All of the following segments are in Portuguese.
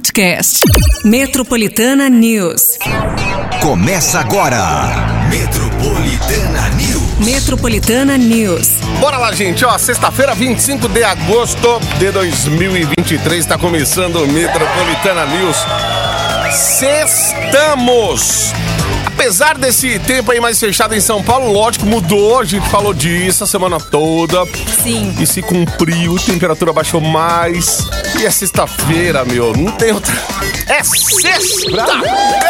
podcast. Metropolitana News. Começa agora. Metropolitana News. Metropolitana News. Bora lá, gente. Ó, sexta-feira, 25 de agosto de 2023, está começando o Metropolitana News. Sextamos! Apesar desse tempo aí mais fechado em São Paulo, lógico, mudou. A gente falou disso a semana toda. Sim. E se cumpriu, a temperatura baixou mais. E é sexta-feira, meu. Não tem outra. É sexta!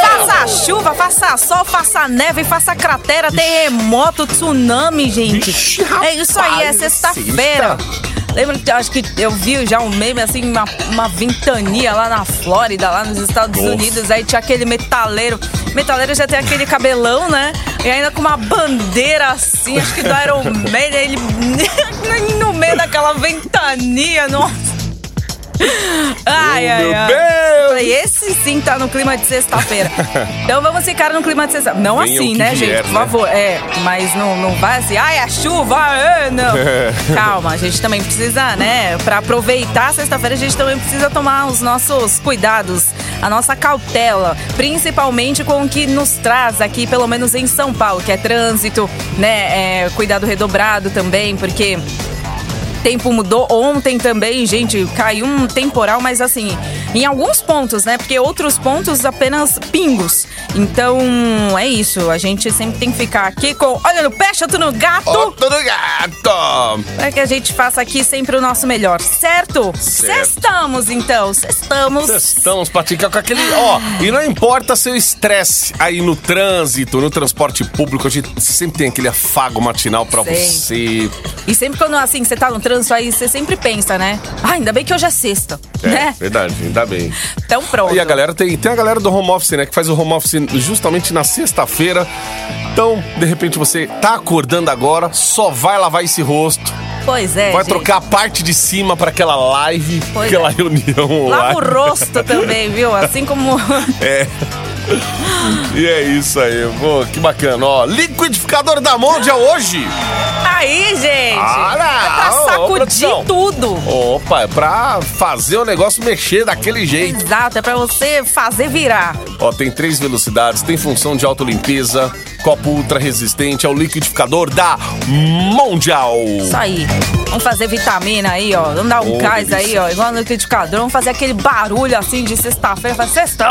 Faça chuva, faça sol, faça neve, faça cratera, terremoto, tsunami, gente. Vixe, é isso aí, é rapaz, sexta-feira. Lembra que acho que eu vi já um meme assim, uma, uma ventania lá na Flórida, lá nos Estados Nossa. Unidos, aí tinha aquele metaleiro. Metaleiro já tem aquele cabelão, né? E ainda com uma bandeira assim, acho que do Iron Man, ele no meio daquela ventania, nossa. Ai, Oh, ai, meu ai. Deus! Falei, esse sim tá no clima de sexta-feira. então vamos ficar no clima de sexta Não Venha assim, né, vier, gente? Por né? favor. É, mas não, não vai assim, ai, a chuva, é, não. Calma, a gente também precisa, né? Pra aproveitar sexta-feira, a gente também precisa tomar os nossos cuidados, a nossa cautela, principalmente com o que nos traz aqui, pelo menos em São Paulo, que é trânsito, né? É, cuidado redobrado também, porque tempo mudou. Ontem também, gente, caiu um temporal, mas assim, em alguns pontos, né? Porque outros pontos apenas pingos. Então, é isso. A gente sempre tem que ficar aqui com olho no pé, chato no gato. Ó, tudo gato! Para que a gente faça aqui sempre o nosso melhor, certo? Sextamos, então. Sextamos. Estamos praticando com aquele. Ó, e não importa seu estresse aí no trânsito, no transporte público, a gente sempre tem aquele afago matinal pra Sempre. você. E sempre quando, assim, você tá no trânsito aí, você sempre pensa, né? Ah, ainda bem que hoje é sexta, É, né? verdade, ainda bem. Então pronto. E a galera tem, tem a galera do home office, né? Que faz o home office justamente na sexta-feira. Então, de repente, você tá acordando agora, só vai lavar esse rosto. Pois é, vai gente. trocar a parte de cima pra aquela live, Pois aquela é. reunião Lava o rosto também, viu? Assim como. É. E é isso aí, pô, que bacana. Ó, liquidificador da Mondial hoje. Aí, gente! Olha! é pra Ô, ô, sacudir produção. tudo. Opa, é pra fazer o negócio mexer daquele jeito. Exato, é pra você fazer virar. Ó, tem três velocidades, tem função de autolimpeza, copo ultra resistente, é o liquidificador da Mondial. Isso aí. Vamos fazer vitamina aí, ó. Vamos dar um Ô, gás delícia. aí, ó. Igual no liquidificador. Vamos fazer aquele barulho assim de sexta-feira. Faz sexta!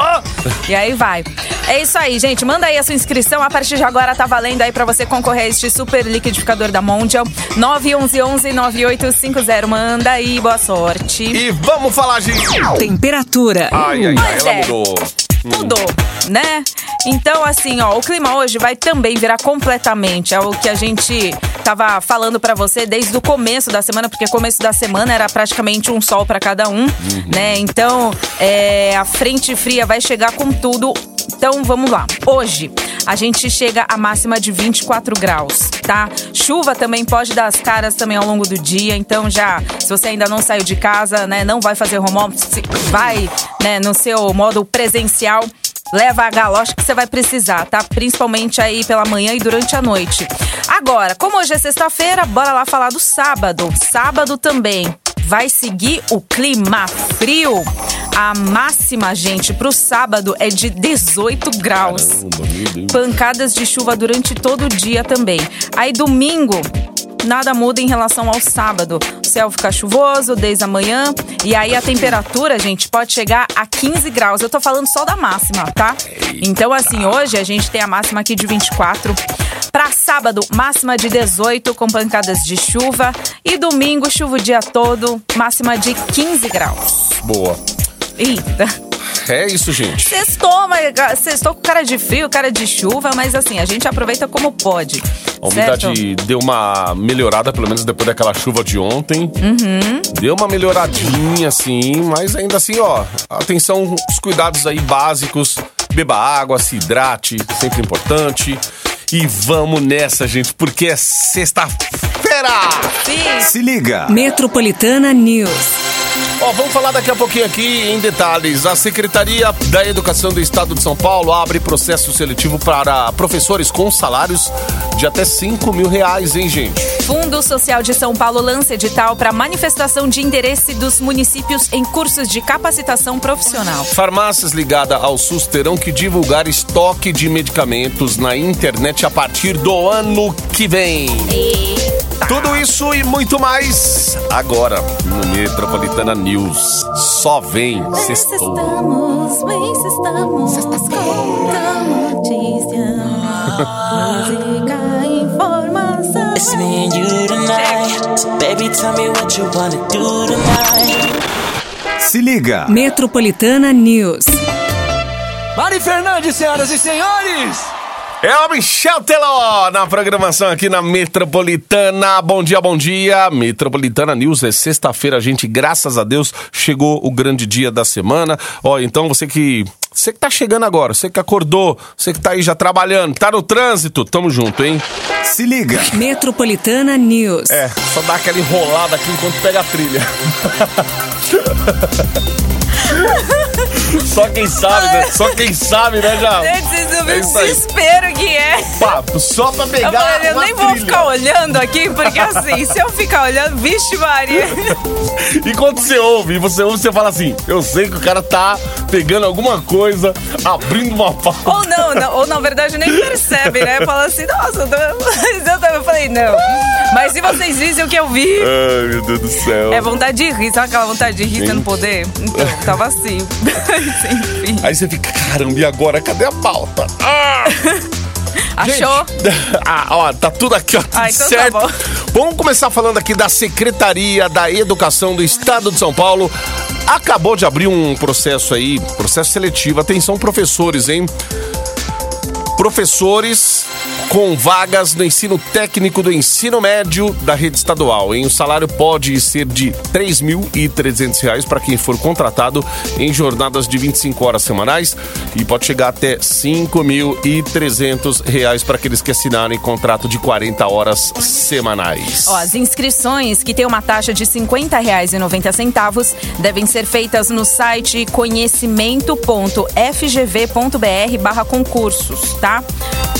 E aí vai. É isso aí, gente. Manda aí a sua inscrição. A partir de agora tá valendo aí pra você concorrer a este super liquidificador da Mondial. 911-9850. Manda aí, boa sorte. E vamos falar, gente. Temperatura. Ai, ai, ai, Pois ela é. mudou. Mudou, né? Então, assim, ó, o clima hoje vai também virar completamente. É o que a gente tava falando pra você desde o começo da semana, porque começo da semana era praticamente um sol pra cada um, né? Então, é, a frente fria vai chegar com tudo. Então, vamos lá. Hoje, a gente chega a máxima de 24 graus, tá? Chuva também pode dar as caras também ao longo do dia. Então, já, se você ainda não saiu de casa, né, não vai fazer home office, vai, né, no seu modo presencial, leva a galocha que você vai precisar, tá? Principalmente aí pela manhã e durante a noite. Agora, como hoje é sexta-feira, bora lá falar do sábado. Sábado também vai seguir o clima frio. A máxima, gente, pro sábado é de 18 graus. Caramba. Pancadas de chuva durante todo o dia também. Aí domingo, nada muda em relação ao sábado. O céu fica chuvoso desde a manhã e aí a temperatura, gente, pode chegar a 15 graus. Eu tô falando só da máxima, tá? Então assim, hoje a gente tem a máxima aqui de 24. Pra sábado, máxima de 18 com pancadas de chuva e domingo chuva o dia todo, máxima de 15 graus. Boa. Eita. É isso, gente. Sextou, mas sextou com cara de frio, cara de chuva, mas assim, a gente aproveita como pode. A umidade deu uma melhorada, pelo menos depois daquela chuva de ontem. Uhum. Deu uma melhoradinha, assim, mas ainda assim, ó, atenção, os cuidados aí básicos. Beba água, se hidrate, sempre importante. E vamos nessa, gente, porque é sexta-feira! Sim. Se liga. Metropolitana News. Ó, vamos falar daqui a pouquinho aqui em detalhes. A Secretaria da Educação do Estado de São Paulo abre processo seletivo para professores com salários de até 5 mil reais, hein, gente? Fundo Social de São Paulo lança edital para manifestação de interesse dos municípios em cursos de capacitação profissional. Farmácias ligadas ao SUS terão que divulgar estoque de medicamentos na internet a partir do ano que vem. Tudo isso e muito mais agora no Metropolitana News. Só vem sextou. estamos, vem estamos com notícia, música, informação. It's me and you tonight. Baby, tell me what you wanna do tonight. Se liga. Metropolitana News. Mari Fernandes, senhoras e senhores! É o Michel Teló na programação aqui na Metropolitana. Bom dia, bom dia. Metropolitana News é sexta-feira, gente. Graças a Deus chegou o grande dia da semana. Ó, então você que você que tá chegando agora, você que acordou, você que tá aí já trabalhando, tá no trânsito, tamo junto, hein? Se liga. Metropolitana News. É, só dá aquela enrolada aqui enquanto pega a trilha. Só quem sabe, né? Só quem sabe, né, já? Gente, vocês não É viram o aí. desespero que é. Papo, só pra pegar Eu falei, eu nem vou trilha. ficar olhando aqui, porque assim, se eu ficar olhando, vixe Maria. E quando você ouve, você ouve, você fala assim: eu sei que o cara tá pegando alguma coisa, abrindo uma pauta. Ou não, não, ou na verdade nem percebe, né? Fala assim, nossa, eu, tô... eu falei, não. Mas se vocês vissem o que eu vi, Ai, meu Deus do céu. é vontade de rir. Sabe aquela vontade de rir, você não poder? Então, tava assim. Aí você fica, caramba, e agora? Cadê a pauta? Ah! Achou? ah, ó, tá tudo aqui, ó, tudo Ah, então tá certo. bom. Vamos começar falando aqui da Secretaria da Educação do Estado de São Paulo. Acabou de abrir um processo aí, processo seletivo. Atenção, professores, hein? Professores com vagas no ensino técnico do ensino médio da rede estadual. Hein? O salário pode ser de 3.300 reais para quem for contratado em jornadas de 25 horas semanais e pode chegar até 5.300 reais para aqueles que assinarem contrato de 40 horas semanais. Ó, as inscrições, que tem uma taxa de R$ 50,90, devem ser feitas no site conhecimento.fgv.br barra concursos, tá?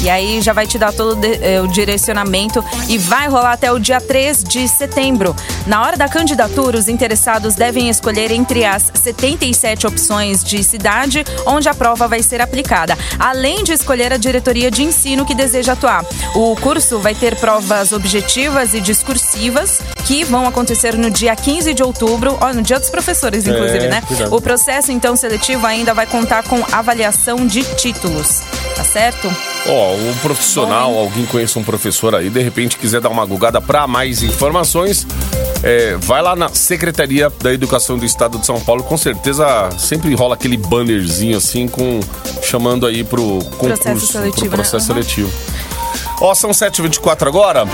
E aí já vai te dar todo de- eh, o direcionamento e vai rolar até o dia 3 de setembro. Na hora da candidatura, os interessados devem escolher entre as 77 opções de cidade onde a prova vai ser aplicada, além de escolher a diretoria de ensino que deseja atuar. O curso vai ter provas objetivas e discursivas que vão acontecer no dia 15 de outubro, ó, no dia dos professores, inclusive, É, né? cuidado. O processo, então, seletivo ainda vai contar com avaliação de títulos, tá certo? Ó, um profissional, alguém conhece um professor aí, de repente quiser dar uma gugada para mais informações, é, vai lá na Secretaria da Educação do Estado de São Paulo, com certeza sempre rola aquele bannerzinho assim com chamando aí pro concurso, seletivo, pro processo né? Seletivo. Ó, são 7h24 agora.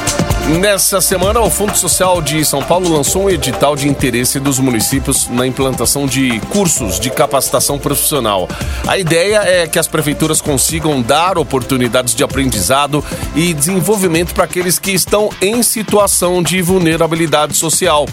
Nessa semana, o Fundo Social de São Paulo lançou um edital de interesse dos municípios na implantação de cursos de capacitação profissional. A ideia é que as prefeituras consigam dar oportunidades de aprendizado e desenvolvimento para aqueles que estão em situação de vulnerabilidade social.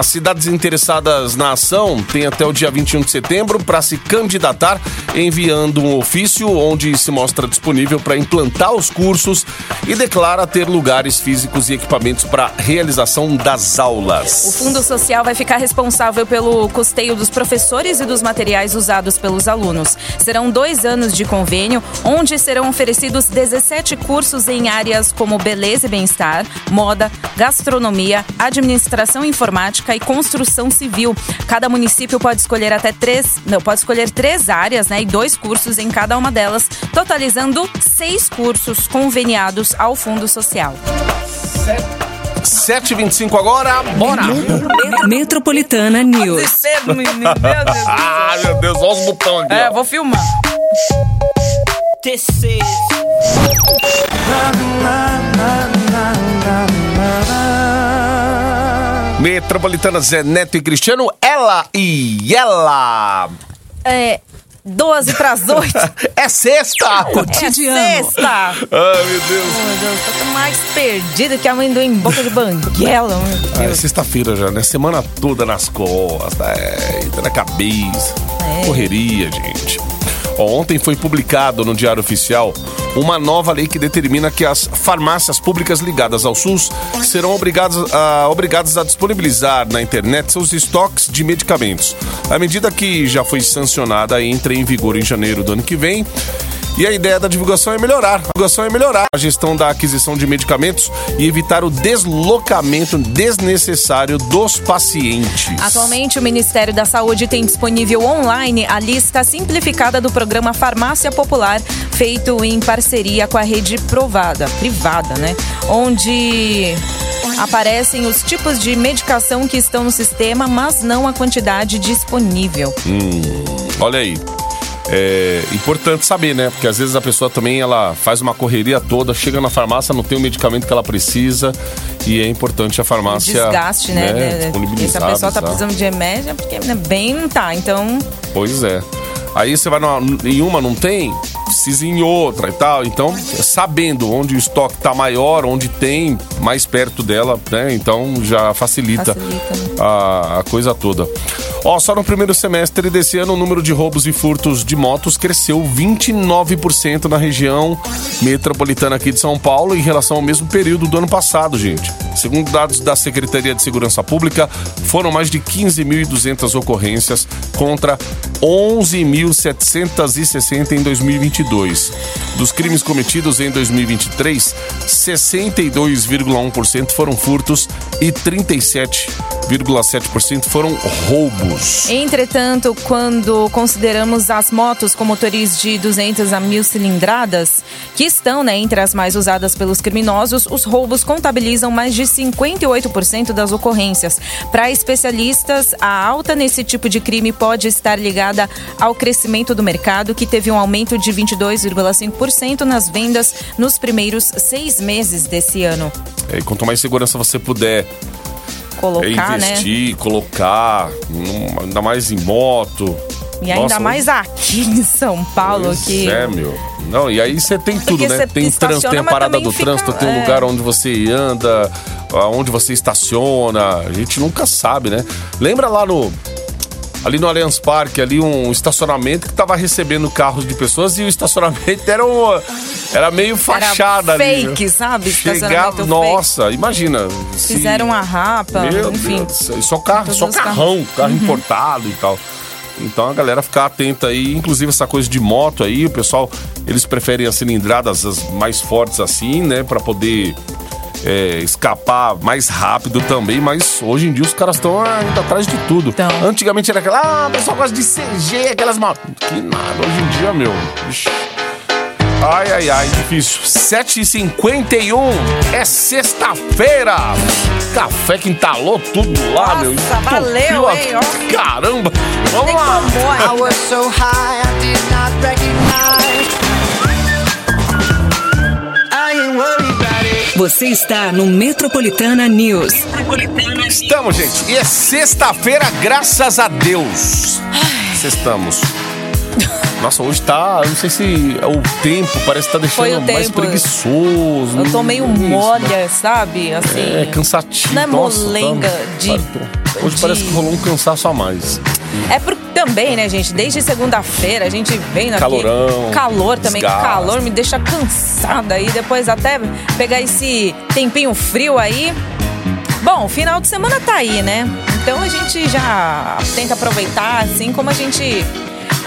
As cidades interessadas na ação têm até o dia 21 de setembro para se candidatar, enviando um ofício onde se mostra disponível para implantar os cursos e declara ter lugares físicos e equipamentos para realização das O aulas. Fundo Social vai ficar responsável pelo custeio dos professores e dos materiais usados pelos alunos. Serão dois anos de convênio, onde serão oferecidos 17 cursos em áreas como beleza e bem-estar, moda, gastronomia, administração informática e construção civil. Cada município pode escolher até três, não, pode escolher três áreas, né, e dois cursos em cada uma delas, totalizando seis cursos conveniados ao Fundo Social. 7h25 agora, bora! Metropolitana News. Meu Deus. Ah, meu Deus, olha os botões aqui. É, vou filmar. This is Metropolitana Zé Neto e Cristiano, ela e ela. É, 12 pras 8. É sexta! Cotidiano. É sexta. Ai, meu Deus. Meu Deus, tô mais perdido que amendoim em boca de banguela, Ah, é sexta-feira já, né? Semana toda nas costas, é, tá na cabeça. É. Correria, gente. Ó, Ontem foi publicado no Diário Oficial uma nova lei que determina que as farmácias públicas ligadas ao SUS serão obrigadas a, obrigadas a disponibilizar na internet seus estoques de medicamentos. A medida que já foi sancionada entra em vigor em janeiro do ano que vem. E a ideia da divulgação é melhorar. A divulgação é melhorar a gestão da aquisição de medicamentos e evitar o deslocamento desnecessário dos pacientes. Atualmente, o Ministério da Saúde tem disponível online a lista simplificada do programa Farmácia Popular, feito em parceria com a rede provada, privada, né? Onde aparecem os tipos de medicação que estão no sistema, mas não a quantidade disponível. Olha aí. É importante saber, né? Porque às vezes a pessoa também ela faz uma correria toda, chega na farmácia, não tem o medicamento que ela precisa e é importante a farmácia. Desgaste, né? né, E se a disponibilizar, pessoa tá avisar. precisando de remédio, é porque né, bem não tá. Então, Pois é. Aí você vai numa, em uma, não tem? Precisa em outra e tal. Então, sabendo onde o estoque tá maior, onde tem, mais perto dela, né? Então já facilita, Facilita, né? a, a coisa toda. Ó, só no primeiro semestre desse ano, o número de roubos e furtos de motos cresceu 29% na região metropolitana aqui de São Paulo em relação ao mesmo período do ano passado, gente. Segundo dados da Secretaria de Segurança Pública, foram mais de 15.200 ocorrências contra 11.760 em 2022. Dos crimes cometidos em 2023, 62,1% foram furtos e 37,7% foram roubos. Entretanto, quando consideramos as motos com motores de 200 a 1000 cilindradas, que estão né, entre as mais usadas pelos criminosos, os roubos contabilizam mais de 58% das ocorrências. Para especialistas, a alta nesse tipo de crime pode estar ligada ao crescimento do mercado, que teve um aumento de 22,5% nas vendas nos primeiros seis meses desse ano. É, quanto mais segurança você puder Colocar, né? investir, colocar, num- ainda mais em moto. E ainda Nossa, mais aqui em São Paulo, Pois que É, meu. Não, e aí você tem tudo, Porque né? Tem trânsito, tem a parada do fica- trânsito, tem um é. lugar onde você anda, onde você estaciona. A gente nunca sabe, né? Lembra lá no. Ali no Allianz Parque, ali um estacionamento que tava recebendo carros de pessoas e o estacionamento era, um, era meio fachada Era ali. fake, sabe? Chegava, Estacionamento fake. nossa, imagina. se- Fizeram uma rapa, Meu enfim. Deus, só carro, só carrão, carro Uhum. importado e tal. Então a galera ficar atenta aí, inclusive essa coisa de moto aí, o pessoal, eles preferem as cilindradas as mais fortes assim, né, Pra poder é, escapar mais rápido também, mas hoje em dia os caras estão indo atrás de tudo. Tão. Antigamente era aquela, ah, o pessoal gosta de CG, aquelas motos. Que nada, hoje em dia, meu. Ixi. Ai, ai, ai, difícil. 7h51 é sexta-feira. Café que entalou tudo lá, Nossa, meu. Entupiu valeu, a- hein, ó. Caramba. Vamos lá. ainda. I was so high I did not recognize. Você está no Metropolitana News. Estamos, gente. E é sexta-feira, graças a Deus. Sextamos. Nossa, hoje tá. eu Não sei se é o tempo parece que tá Foi deixando mais tempo. preguiçoso. Eu tô meio Isso, né? molha, sabe? Assim. É, cansativo. Não é Nossa, molenga tá- de- Hoje de- parece que rolou um cansaço a mais. É por, também, né, gente? Desde segunda-feira a gente vem aqui. Calorão, Calor também. desgaste. Calor me deixa cansada aí. Depois até pegar esse tempinho frio aí. Bom, final de semana tá aí, né? Então a gente já tenta aproveitar assim como a gente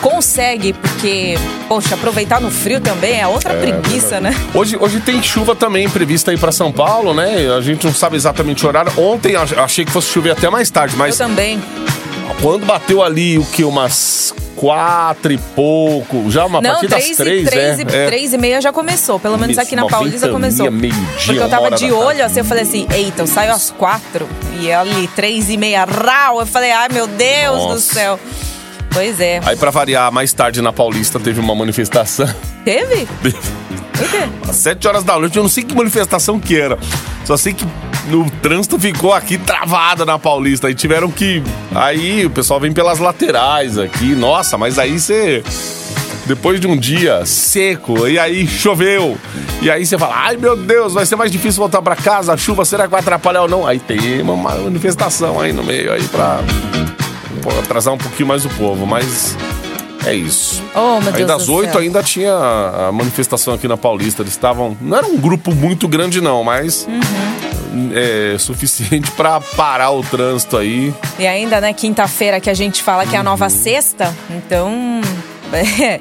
consegue, porque, poxa, aproveitar no frio também é outra preguiça, né? Hoje, hoje tem chuva também prevista aí pra São Paulo, né? A gente não sabe exatamente o horário. Ontem ach- achei que fosse chover até mais tarde, Eu mas também. Quando bateu ali o que? Umas quatro e pouco, já uma Não, partir das três, três, e, três, é, e, é. três e meia já começou. Pelo menos aqui na Paulista começou. meio-dia, Porque eu tava de olho assim, eu falei assim, eita, eu saio às quatro. E ali, três e meia, rau. Eu falei, ai meu Deus do Nossa. céu. Pois é. Aí pra variar, mais tarde na Paulista teve uma manifestação. Teve? Quê? Às 7 horas da noite, eu não sei que manifestação que era. Só sei que no trânsito ficou aqui travada na Paulista. Aí tiveram que. Aí o pessoal vem pelas laterais aqui. Nossa, mas aí você. Depois de um dia seco, e aí choveu. E aí você fala: ai meu Deus, vai ser mais difícil voltar pra casa. A chuva será que vai atrapalhar ou não? Aí tem uma manifestação aí no meio aí pra, atrasar um pouquinho mais o povo. Mas é isso. Oh, meu Aí Deus das oito ainda tinha a manifestação aqui na Paulista. Eles estavam. Não era um grupo muito grande, não, mas. Uhum. É suficiente pra parar o trânsito aí. E ainda, né, quinta-feira que a gente fala que é a nova sexta, então é,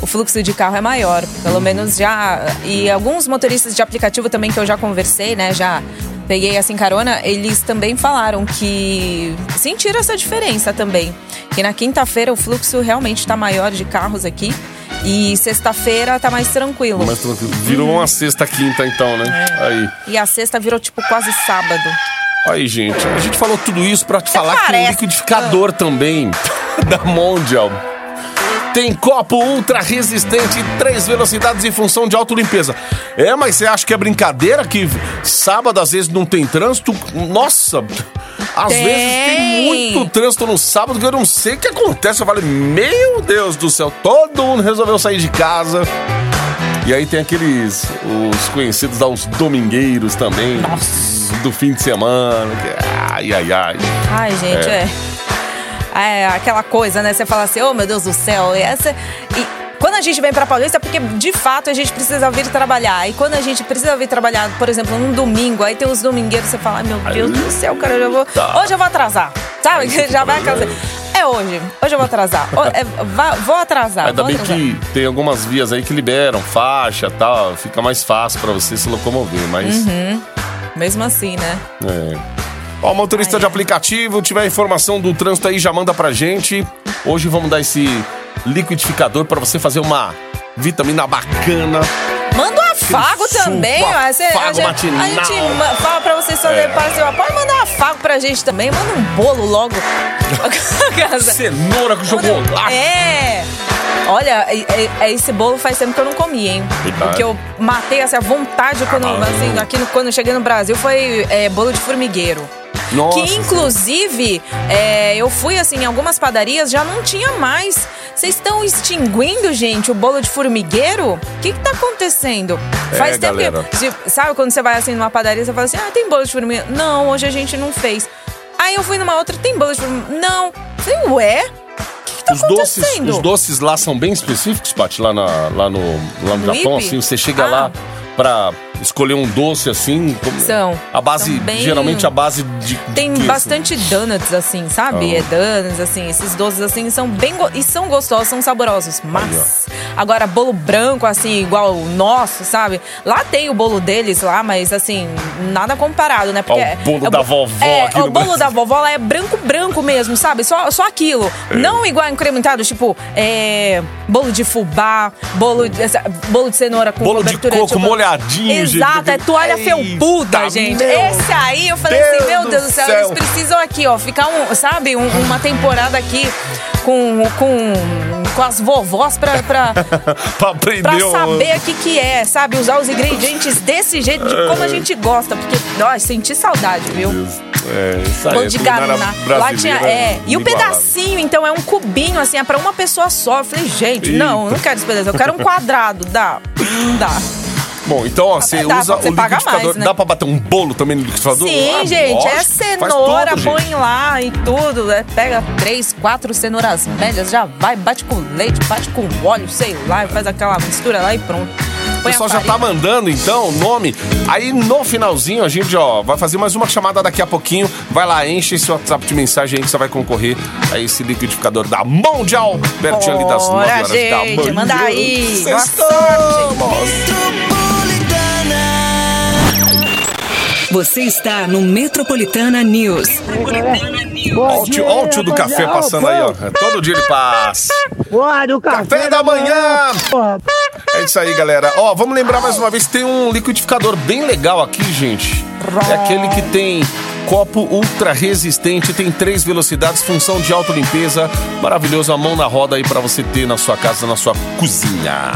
o fluxo de carro é maior. Pelo menos já. E alguns motoristas de aplicativo também que eu já conversei, né, já peguei assim carona, eles também falaram que sentiram essa diferença também. Que na quinta-feira o fluxo realmente tá maior de carros aqui. E sexta-feira tá mais tranquilo. Mas tranquilo. Virou uma sexta quinta, então, né? É. Aí. E a sexta virou tipo quase sábado. Aí, gente. A gente falou tudo isso pra te falar que tem um parece. liquidificador também da Mondial. Tem copo ultra resistente três velocidades em função de autolimpeza. É, mas você acha que é brincadeira que sábado às vezes não tem trânsito? Nossa! Às Tem. vezes tem muito trânsito no sábado que eu não sei o que acontece. Eu falei, meu Deus do céu, todo mundo resolveu sair de casa. E aí tem aqueles, os conhecidos aos domingueiros também. Do fim de semana. que- ai, ai, ai. Ai, gente, é. é. Aquela coisa, né? Você fala assim, oh meu Deus do céu. Essa, e quando a gente vem pra Paulista é porque, de fato, a gente precisa vir trabalhar. E quando a gente precisa vir trabalhar, por exemplo, num domingo, aí tem os domingueiros, você fala, meu Deus do céu, cara, eu já vou. Tá. Hoje eu vou atrasar. Sabe? Já vai atrasar. É hoje. Hoje eu vou atrasar. É, vou atrasar. Ainda vou bem atrasar. que tem algumas vias aí que liberam faixa e tal. Fica mais fácil pra você se locomover, mas. Uhum. Mesmo assim, né? É. Ó, motorista de aplicativo, tiver informação do trânsito aí, já manda pra gente. Hoje vamos dar esse liquidificador pra você fazer uma vitamina bacana. Manda um afago também. ó. Você- a, afago gente, a gente fala pra vocês fazer É. parte. Pode mandar um afago pra gente também. Manda um bolo logo. Cenoura com chocolate. É. Olha, é- é- é esse bolo faz tempo que eu não comi, hein? Verdade. Porque eu matei essa vontade quando, Ah. assim, aqui quando eu cheguei no Brasil foi é, bolo de formigueiro. Nossa. Que inclusive é, eu fui assim em algumas padarias já não tinha mais. Vocês estão extinguindo, gente, o bolo de formigueiro? O que, que tá acontecendo? É, Faz tempo galera. que. Sabe quando você vai assim numa padaria, você fala assim: ah, tem bolo de formigueiro? Não, hoje a gente não fez. Aí eu fui numa outra, tem bolo de formigueiro? Não. Eu Falei, ué? O que, que tá Os doces, acontecendo? os doces lá são bem específicos, Paty, lá, na, lá no, lá no Japão, assim, você chega Ah. lá pra escolher um doce assim. como- São. A base, bem- geralmente a base de. de Tem quê, assim? bastante donuts, assim, sabe? Ah. É donuts, assim, esses doces, assim, são bem... go- E são gostosos, são saborosos, mas... Agora, bolo branco, assim, igual o nosso, sabe? Lá tem o bolo deles lá, mas, assim, nada comparado, né? Porque Ó, o bolo é da vovó É, o bolo Brasil. da vovó lá é branco, branco mesmo, sabe? Só, só aquilo. Não igual incrementado, tipo, é, bolo de fubá, bolo de, bolo de cenoura com Bolo de coco chocolate. Molhadinho, gente, Exato, é aquele- toalha Eita, felpuda, gente. Esse aí, eu falei Deus assim, meu Deus do céu, céu. eles precisam aqui, ó, ficar um, sabe, um- uma temporada aqui com, com, com as vovós pra, pra, pra aprender pra saber o que que é, sabe? Usar os ingredientes desse jeito, de como a gente gosta. Porque, ó, senti saudade, viu? É, isso aí. Pão é de ganá. Lá tinha. É. E o pedacinho, então, é um cubinho, assim, é pra uma pessoa só. Eu falei, gente, não, não quero esse pedaço. Eu quero um quadrado. Dá. Não dá. Bom, então, ó, você Dá, usa o liquidificador. mais, né? Dá pra bater um bolo também no liquidificador? Sim, Ah, gente, lógico, é cenoura, tudo, gente. põe lá e tudo. né? Pega três, quatro cenouras velhas, já vai, bate com leite, bate com óleo, sei lá, faz aquela mistura lá e pronto. O pessoal já tá mandando, então, o nome. Aí no finalzinho a gente, ó, vai fazer mais uma chamada daqui a pouquinho. Vai lá, enche esse WhatsApp de mensagem aí que você vai concorrer a esse liquidificador da Mundial. Pertinho ali das 9 Bora, horas da gente, manhã. manda aí. Sextamos. Você está no Metropolitana News. Ó o tio, o do café passando aí, ó. É, Todo dia ele passa. Bora, do café, Café da manhã! Porra. É isso aí, galera. Ó, vamos lembrar mais uma vez que tem um liquidificador bem legal aqui, gente. É aquele que tem copo ultra resistente, tem três velocidades, função de autolimpeza. Maravilhoso, a mão na roda aí pra você ter na sua casa, na sua cozinha.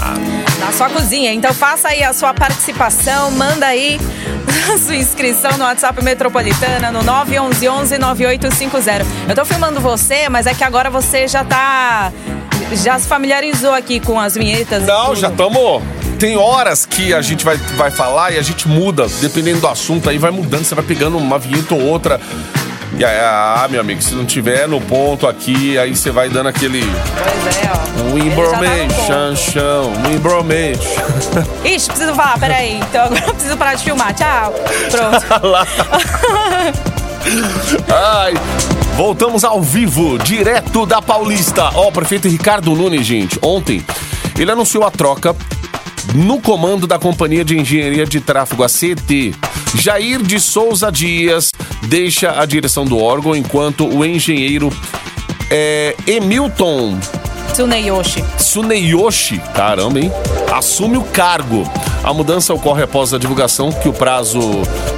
Na sua cozinha. Então faça aí a sua participação, manda aí a sua inscrição no WhatsApp Metropolitana no 911-9850. Eu tô filmando você, mas é que agora você já tá. Já se familiarizou aqui com as vinhetas. Não, já estamos. Tem horas que a gente vai, vai falar e a gente muda, dependendo do assunto, aí vai mudando, você vai pegando uma vinheta ou outra. E aí, ah, meu amigo, se não tiver no ponto aqui, aí você vai dando aquele. Pois é, ó. Um tá embromation, chão, um embromation. Ixi, preciso falar, peraí. Então agora eu preciso parar de filmar. Tchau. Pronto. Lá. Ai, voltamos ao vivo, direto da Paulista. Ó, o prefeito Ricardo Nunes, gente, ontem ele anunciou a troca no comando da Companhia de Engenharia de Tráfego, a CET. Jair de Souza Dias deixa a direção do órgão, enquanto o engenheiro é, Emilton Tsuneyoshi. Tsuneyoshi, caramba, hein? Assume o cargo. A mudança ocorre após a divulgação que o prazo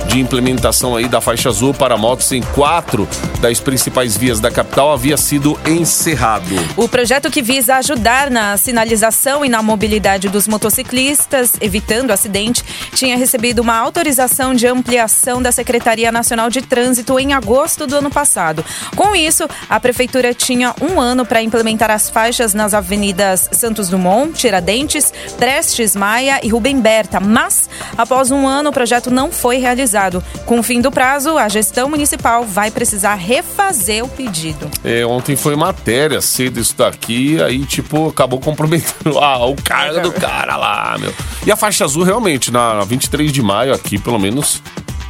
de implementação aí da faixa azul para motos em quatro das principais vias da capital havia sido encerrado. O projeto que visa ajudar na sinalização e na mobilidade dos motociclistas, evitando acidente, tinha recebido uma autorização de ampliação da Secretaria Nacional de Trânsito em agosto do ano passado. Com isso, a Prefeitura tinha um ano para implementar as faixas nas avenidas Santos Dumont, Tiradentes, Prestes Maia e Rubem Berta, mas após um ano o projeto não foi realizado. Com o fim do prazo, a gestão municipal vai precisar refazer o pedido. É, ontem foi matéria cedo isso daqui, aí tipo, acabou comprometendo ah, o cargo do cara lá, meu. E a faixa azul realmente, na 23 de maio aqui, pelo menos,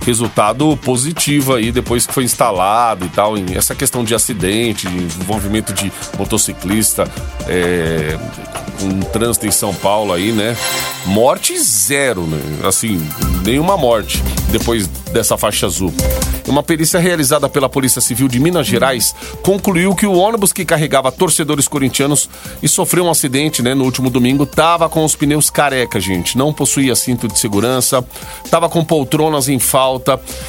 resultado positivo aí depois que foi instalado e tal. em essa questão de acidente, de envolvimento de motociclista é, com trânsito em São Paulo aí, né? Morte zero, né? Assim, nenhuma morte depois dessa faixa azul. Uma perícia realizada pela Polícia Civil de Minas Gerais concluiu que o ônibus que carregava torcedores corintianos e sofreu um acidente né, no último domingo estava com os pneus careca, gente. Não possuía cinto de segurança, estava com poltronas em falta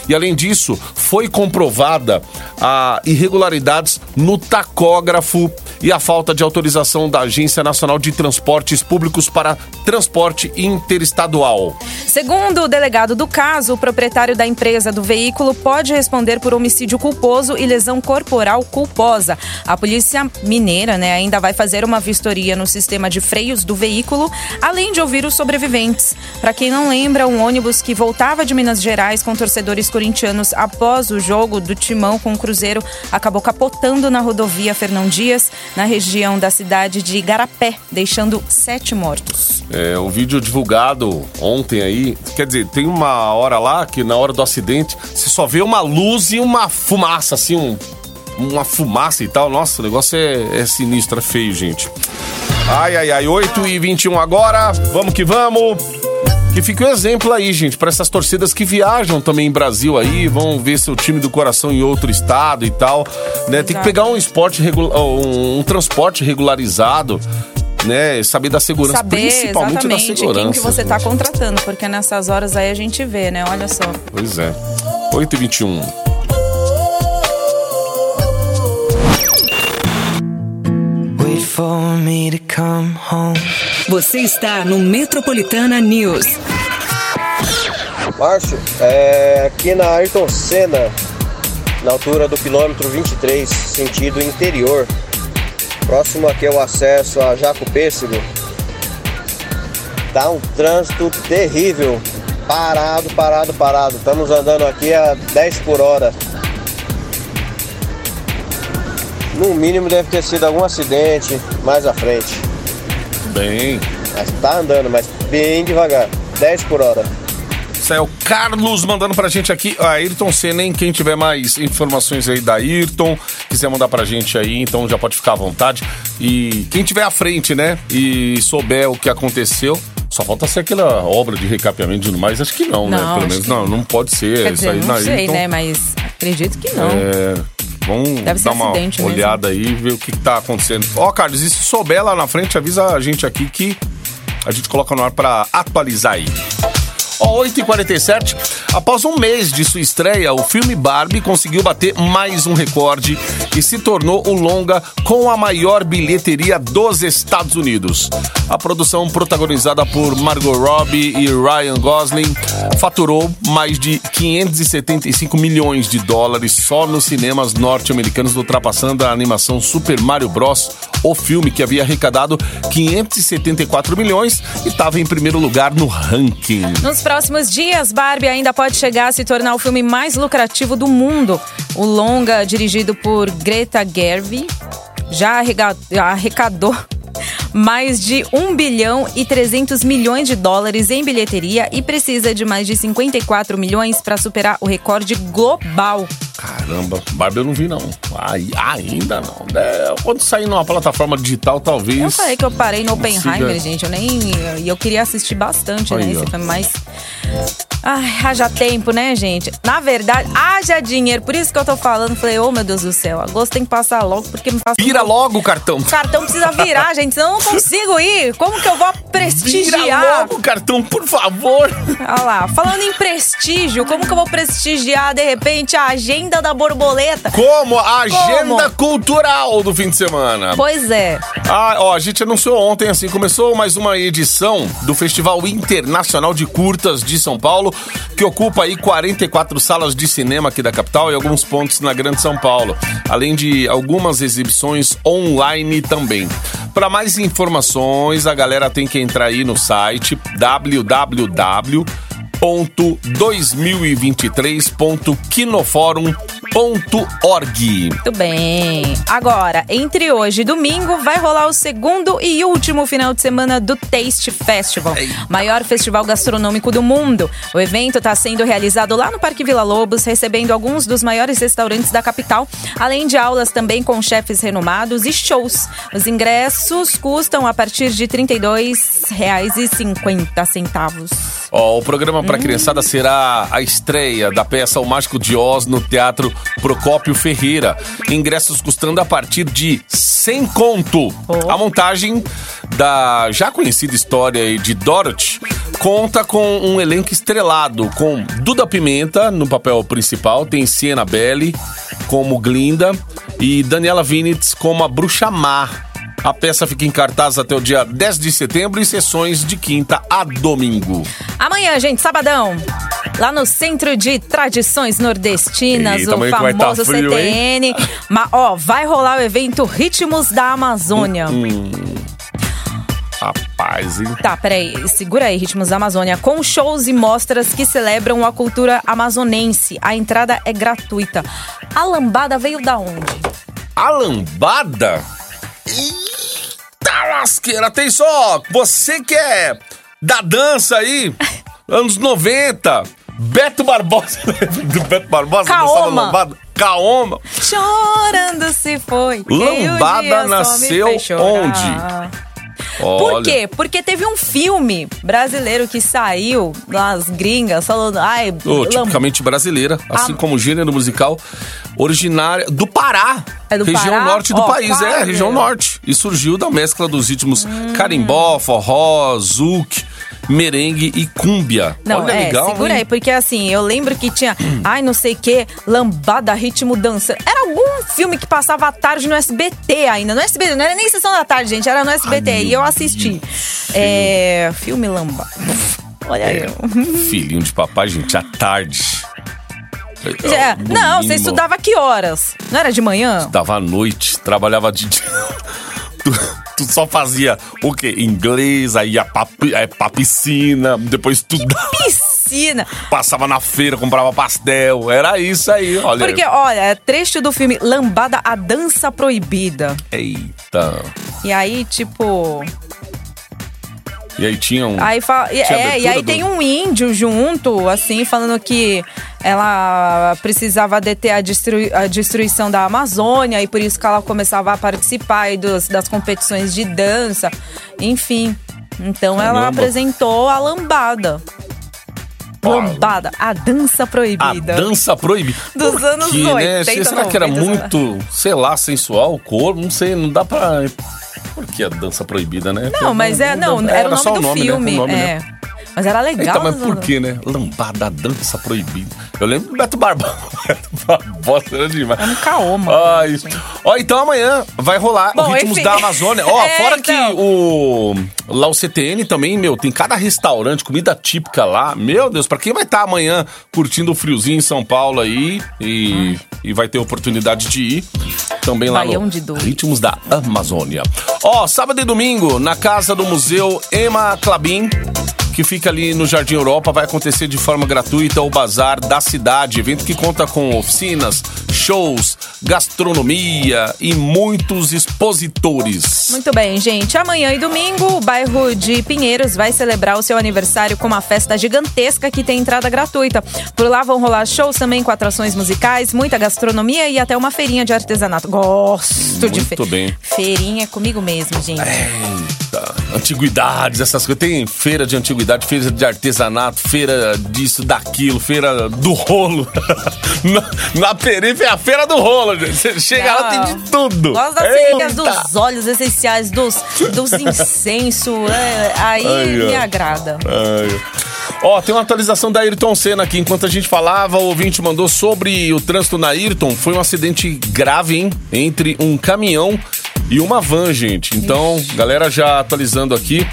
e, além disso, foi comprovada a irregularidades no tacógrafo e a falta de autorização da Agência Nacional de Transportes Públicos para transporte interestadual. Segundo o delegado do caso, o proprietário da empresa do veículo pode responder por homicídio culposo e lesão corporal culposa. A polícia mineira né, ainda vai fazer uma vistoria no sistema de freios do veículo, além de ouvir os sobreviventes. Para quem não lembra, um ônibus que voltava de Minas Gerais com torcedores corintianos após o jogo do Timão com o Cruzeiro acabou capotando na rodovia Fernão Dias, na região da cidade de Igarapé, deixando sete mortos. É, o vídeo divulgado ontem aí, quer dizer, tem uma hora lá que na hora do acidente você só vê uma luz e uma fumaça, assim, um, uma fumaça e tal. Nossa, o negócio é, é sinistro, é feio, gente. Ai, ai, ai, 8 e 21 agora, vamos que vamos. Que fique um exemplo aí, gente, para essas torcidas que viajam também em Brasil aí, vão ver seu time do coração em outro estado e tal, né? Tem que Exato. pegar um esporte regula- um, um transporte regularizado, né? Saber da segurança, Saber principalmente da exatamente segurança. quem que você está contratando, porque nessas horas aí a gente vê, né? Olha só. Pois é. 8 e 21 Wait for me to come home. Você está no Metropolitana News. Márcio, é, aqui na Ayrton Senna, na altura do quilômetro 23, sentido interior, próximo aqui ao acesso a Jaco Pêssego, tá um trânsito terrível, parado, parado, parado. Estamos andando aqui a 10 por hora. No mínimo deve ter sido algum acidente mais à frente. Bem. Mas tá andando, mas bem devagar, 10 por hora. Isso aí é o Carlos mandando pra gente aqui. A Ayrton Senna, hein? Quem tiver mais informações aí da Ayrton, quiser mandar pra gente aí, então já pode ficar à vontade. E quem tiver à frente, né? E souber o que aconteceu. Só falta ser aquela obra de recapeamento e tudo mais. Acho que não, né? Não, Pelo acho menos que- não, não pode ser. Quer Isso dizer, aí não na sei, Ayrton. né? Mas acredito que não. É, vamos Deve dar uma acidente mesmo. olhada aí e ver o que, que tá acontecendo. Ó, Carlos, e se souber lá na frente, avisa a gente aqui que a gente coloca no ar pra atualizar aí. Ó, 8h47, após um mês de sua estreia, o filme Barbie conseguiu bater mais um recorde e se tornou o longa com a maior bilheteria dos Estados Unidos. A produção, protagonizada por Margot Robbie e Ryan Gosling, faturou mais de 575 milhões de dólares só nos cinemas norte-americanos, ultrapassando a animação Super Mario Bros., o filme que havia arrecadado 574 milhões e estava em primeiro lugar no ranking. Nos próximos dias, Barbie ainda pode chegar a se tornar o filme mais lucrativo do mundo. O longa, dirigido por Greta Gerwig, já arrecadou mais de 1 bilhão e 300 milhões de dólares em bilheteria e precisa de mais de 54 milhões para superar o recorde global. Caramba, Barbie eu não vi não. Ai, ainda não. É, quando sair numa plataforma digital, talvez. Eu falei que eu parei no Oppenheimer, gente. Eu nem. E eu queria assistir bastante, né? Aí, Esse ó. filme, mas. Ai, haja tempo, né, gente? Na verdade, haja dinheiro. Por isso que eu tô falando. Falei, ô meu Deus do céu, agosto tem que passar logo, porque me faz. Vira logo o cartão. O cartão precisa virar, gente, senão eu não consigo ir. Como que eu vou Vira prestigiar? logo o cartão, por favor. Olha lá, falando em prestígio, como que eu vou prestigiar, de repente, a agenda da borboleta? Como a agenda Como? cultural do fim de semana. Pois é. Ah, ó, a gente anunciou ontem, assim, começou mais uma edição do Festival Internacional de Curtas de São Paulo, que ocupa aí 44 salas de cinema aqui da capital e alguns pontos na Grande São Paulo, além de algumas exibições online também. Para mais informações, a galera tem que entrar aí no site www www.2023.quinoforum.org. Muito bem. Agora, entre hoje e domingo, vai rolar o segundo e último final de semana do Taste Festival, maior festival gastronômico do mundo. O evento está sendo realizado lá no Parque Vila Lobos, recebendo alguns dos maiores restaurantes da capital, além de aulas também com chefes renomados e shows. Os ingressos custam a partir de R$ 32,50. Ó, o programa para criançada será a estreia da peça O Mágico de Oz no Teatro Procópio Ferreira. Ingressos custando a partir de 100 conto. A montagem da já conhecida história de Dorothy conta com um elenco estrelado, com Duda Pimenta no papel principal, tem Siena Belli como Glinda e Daniela Vinitz como a Bruxa Má. A peça fica em cartaz até o dia 10 de setembro e sessões de quinta a domingo. Amanhã, gente, sabadão. Lá no Centro de Tradições Nordestinas, Eita, o tá famoso frio, CTN. Mas, ó, vai rolar o evento Ritmos da Amazônia. Hum. Rapaz, hein? Tá, peraí, segura aí, Ritmos da Amazônia. Com shows e mostras que celebram a cultura amazonense. A entrada é gratuita. A lambada veio da onde? A lambada? Eita lasqueira, tem só. Você que é da dança aí, anos 90. Beto Barbosa. Do Beto Barbosa dançava Kaoma. lambada. Kaoma. Chorando se foi. Lambada nasceu fez onde? Por Olha, quê? Porque teve um filme brasileiro que saiu nas gringas falando. Ai, lam- tipicamente brasileira, assim Ah. como gênero musical, originária do Pará. É do região Pará? norte do Ó, país, é, quase. região norte. E surgiu da mescla dos ritmos Hum. carimbó, forró, zouk, merengue e cúmbia. Não, Olha, é, legal, segura hein? aí, porque assim, eu lembro que tinha, ai, não sei o que, lambada, ritmo dança. Era algum filme que passava à tarde no SBT ainda. No SBT, não era nem sessão da tarde, gente, era no SBT. Ai, e eu assisti. É. Filme lambada. Olha É, eu. filhinho de papai, gente, à tarde. É, não, você estudava que horas? Não era de manhã? Estudava à noite, trabalhava de dia. Tu, tu só fazia o quê? Inglês, aí ia pra, pra piscina, depois estudava, Piscina. passava na feira, comprava pastel. Era isso aí, olha. Porque, olha, é trecho do filme Lambada, a Dança Proibida. Eita. E aí, tipo. E aí tinha um. Aí Tinha É, e aí do- tem um índio junto, assim, falando que ela precisava deter a, destrui- a destruição da Amazônia e por isso que ela começava a participar dos- das competições de dança. Enfim. Então ela Caramba. apresentou a lambada. Lambada, a dança A proibida. dança proibida. Dos anos quê, né? 80, Será que era 90, muito, sei lá, sensual o corpo? Não sei, não dá pra. Por que a dança proibida, né? Não, mas é, não, era o nome do né? filme. O nome, é. né? Mas era legal. Então, mas por quê, né? Lambada, dança proibida. Eu lembro do Beto Barbosa. Beto Barbosa era demais. É um caô, mano. Ai. Ó, então amanhã vai rolar Bom, o Ritmos enfim. da Amazônia. Ó, É, fora então. que o. Lá o CTN também, meu, tem cada restaurante, comida típica lá. Meu Deus, pra quem vai estar amanhã curtindo o friozinho em São Paulo aí e, e vai ter oportunidade de ir. Também lá Baião no de doido. Ritmos da Amazônia. Ó, sábado e domingo, na casa do Museu Ema Clabin, que fica ali no Jardim Europa, vai acontecer de forma gratuita o Bazar da Cidade, evento que conta com oficinas, shows, gastronomia e muitos expositores. Muito bem, gente. Amanhã e domingo, o bairro de Pinheiros vai celebrar o seu aniversário com uma festa gigantesca que tem entrada gratuita. Por lá vão rolar shows também com atrações musicais, muita gastronomia e até uma feirinha de artesanato. Gosto de Muito fe... bem. Feirinha é comigo mesmo, gente. Eita, antiguidades, essas coisas. Tem feira de feira de artesanato, feira disso, daquilo, feira do rolo. na, na periferia é a feira do rolo, gente. Você chega lá, tem de tudo. Gosto das feirinhas dos óleos essenciais, dos, dos incensos. é, aí Ai, me agrada. Ai. Ó, tem uma atualização da Ayrton Senna aqui. Enquanto a gente falava, o ouvinte mandou sobre o trânsito na Ayrton. Foi um acidente grave, hein? Entre um caminhão e uma van, gente. Então, galera já atualizando aqui.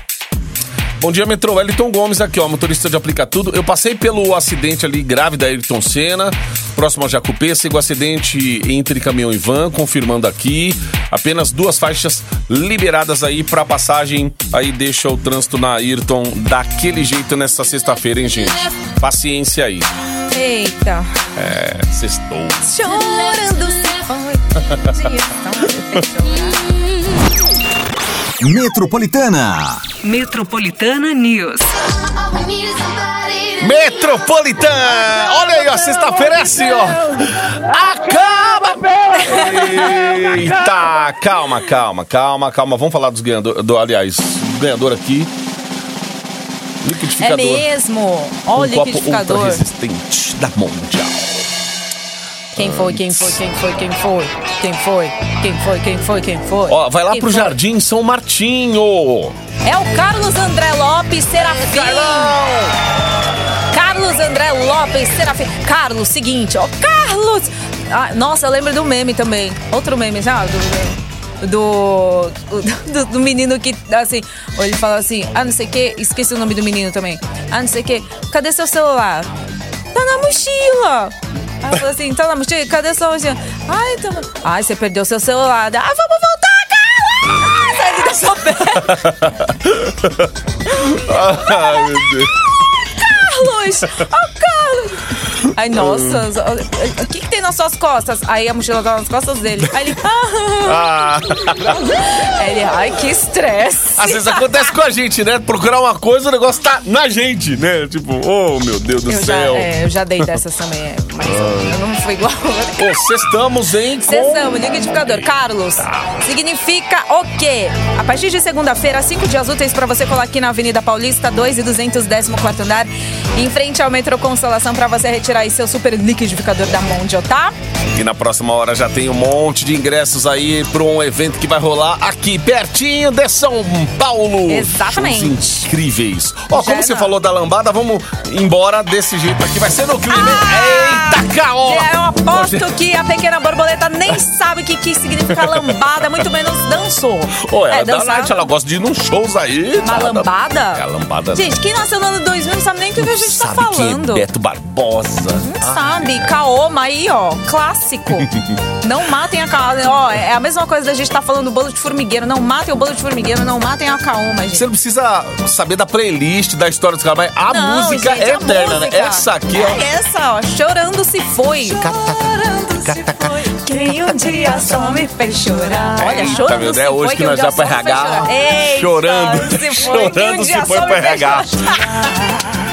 Bom dia, Metrô. Wellington Gomes aqui, ó, motorista de Aplica Tudo. Eu passei pelo acidente ali grave da Ayrton Senna, próximo a Jacupê. Sigo o acidente entre caminhão e van, confirmando aqui. Apenas duas faixas liberadas aí pra passagem. Aí deixa o trânsito na Ayrton daquele jeito nessa sexta-feira, hein, gente? Paciência aí. Eita. É, sextou. Chorando. Metropolitana. Metropolitana News. Metropolitana! Olha aí, ó, sexta-feira é assim, ó. Acaba! Eita, calma, calma, calma, calma. Vamos falar dos ganhadores. Do, aliás, o ganhador aqui. É Liquidificador. mesmo. Olha um o copo liquidificador. ultra resistente da Mundial. Quem foi, quem foi, quem foi, quem foi? Quem foi? Quem foi, quem foi, quem foi? Ó, vai lá Quem pro foi? Jardim São Martinho. É o Carlos André Lopes Serafim. Carlos André Lopes Serafim. Carlos, seguinte, ó. Carlos! Ah, nossa, eu lembro do meme também. Outro meme, sabe? Do, do, do, do menino que, assim, ele fala assim, ah, não sei o que, esqueci o nome do menino também. Ah, não sei o que, cadê seu celular? Tá na mochila. Aí eu falo assim, na mochila? Cadê sua mochila? Ai, na... Ai, você perdeu seu celular. Ah, vamos voltar, Carlos! Sai ele da sua perna. Ai, meu Deus. Carlos! Ó, Carlos! Ai, nossa, o que, que tem nas suas costas? Aí a mochila tava nas costas dele. Aí ele. Ah. Aí ele, ai, que estresse. Às vezes acontece com a gente, né? Procurar uma coisa, o negócio tá na gente, né? Tipo, oh meu Deus do Eu já, céu. é, eu já dei dessas também, é, mas eu não fui igual. Pô, sextamos, hein? Sessão, liquidificador. Carlos, significa o quê? A partir de segunda-feira, cinco dias úteis pra você colar aqui na Avenida Paulista, 2 e 214 andar, em frente ao metrô Consolação, pra você retirar aí seu super liquidificador da Mondial, tá? E na próxima hora já tem um monte de ingressos aí para um evento que vai rolar aqui pertinho de São Paulo. Exatamente. Shows incríveis. Ó, como Já você não. falou da lambada, vamos embora desse jeito aqui. Vai ser no clima. Ah! Eita, caô! Eu aposto que a pequena borboleta nem sabe o que, que significa lambada, muito menos dançou. Ô, ela é, é da dançar- night, ela gosta de ir nos shows aí. Uma Ela- lambada? É a lambada. Gente, quem nasceu no ano 2000 não sabe nem o que, a gente tá sabe falando. é Beto Barbosa. Não sabe. Kaoma aí, ó. Clássico. não matem a Kaoma. Ó, é a mesma coisa da gente tá falando do bolo de formigueiro. Não matem o bolo de formigueiro, não matem a Kaoma, gente. Você não precisa saber da playlist, da história dos caras, mas a Não, música gente, é eterna, né? música. Essa aqui, ó. É essa, ó. Chorando se foi. Chorando se foi. Quem um dia só me fez chorar. Olha, Eita, chorando meu é hoje que nós já fez RH. Chorando, se foi. Quem um chorando se foi fez RH.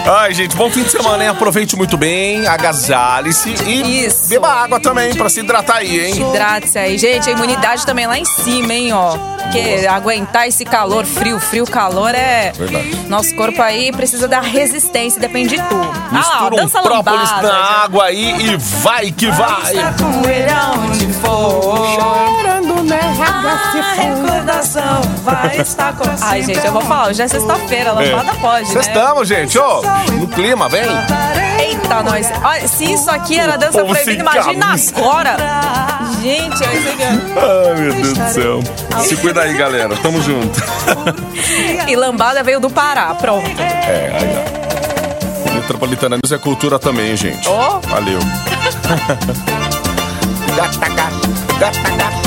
Ai, gente, bom fim de semana, hein? Aproveite muito bem, agasalhe-se e Isso. beba água também pra se hidratar aí, hein? Hidrate-se aí, gente. A imunidade também lá em cima, hein, ó. Porque aguentar esse calor, frio, frio, calor é. Verdade. Nosso corpo aí precisa da resistência, depende de tu. Ah, ó, Mistura um dança própolis lambada. na água aí e vai que vai. Com ele aonde for. A recordação vai estar com... Ai, gente, eu vou falar, hoje é sexta-feira, lambada pode, Vocês né? estamos, gente, ó. No clima, vem. Eita, nós. Olha, se isso aqui era dança povo proibida, sem imagina camisa. agora. Gente, eu sei que... Ai, meu Deus do céu. Se cuida aí, galera. Tamo junto. E lambada veio do Pará, pronto. É, aí, ó. Metropolitana News é cultura também, gente. Ó. Valeu. Gata, gata, gata, gata,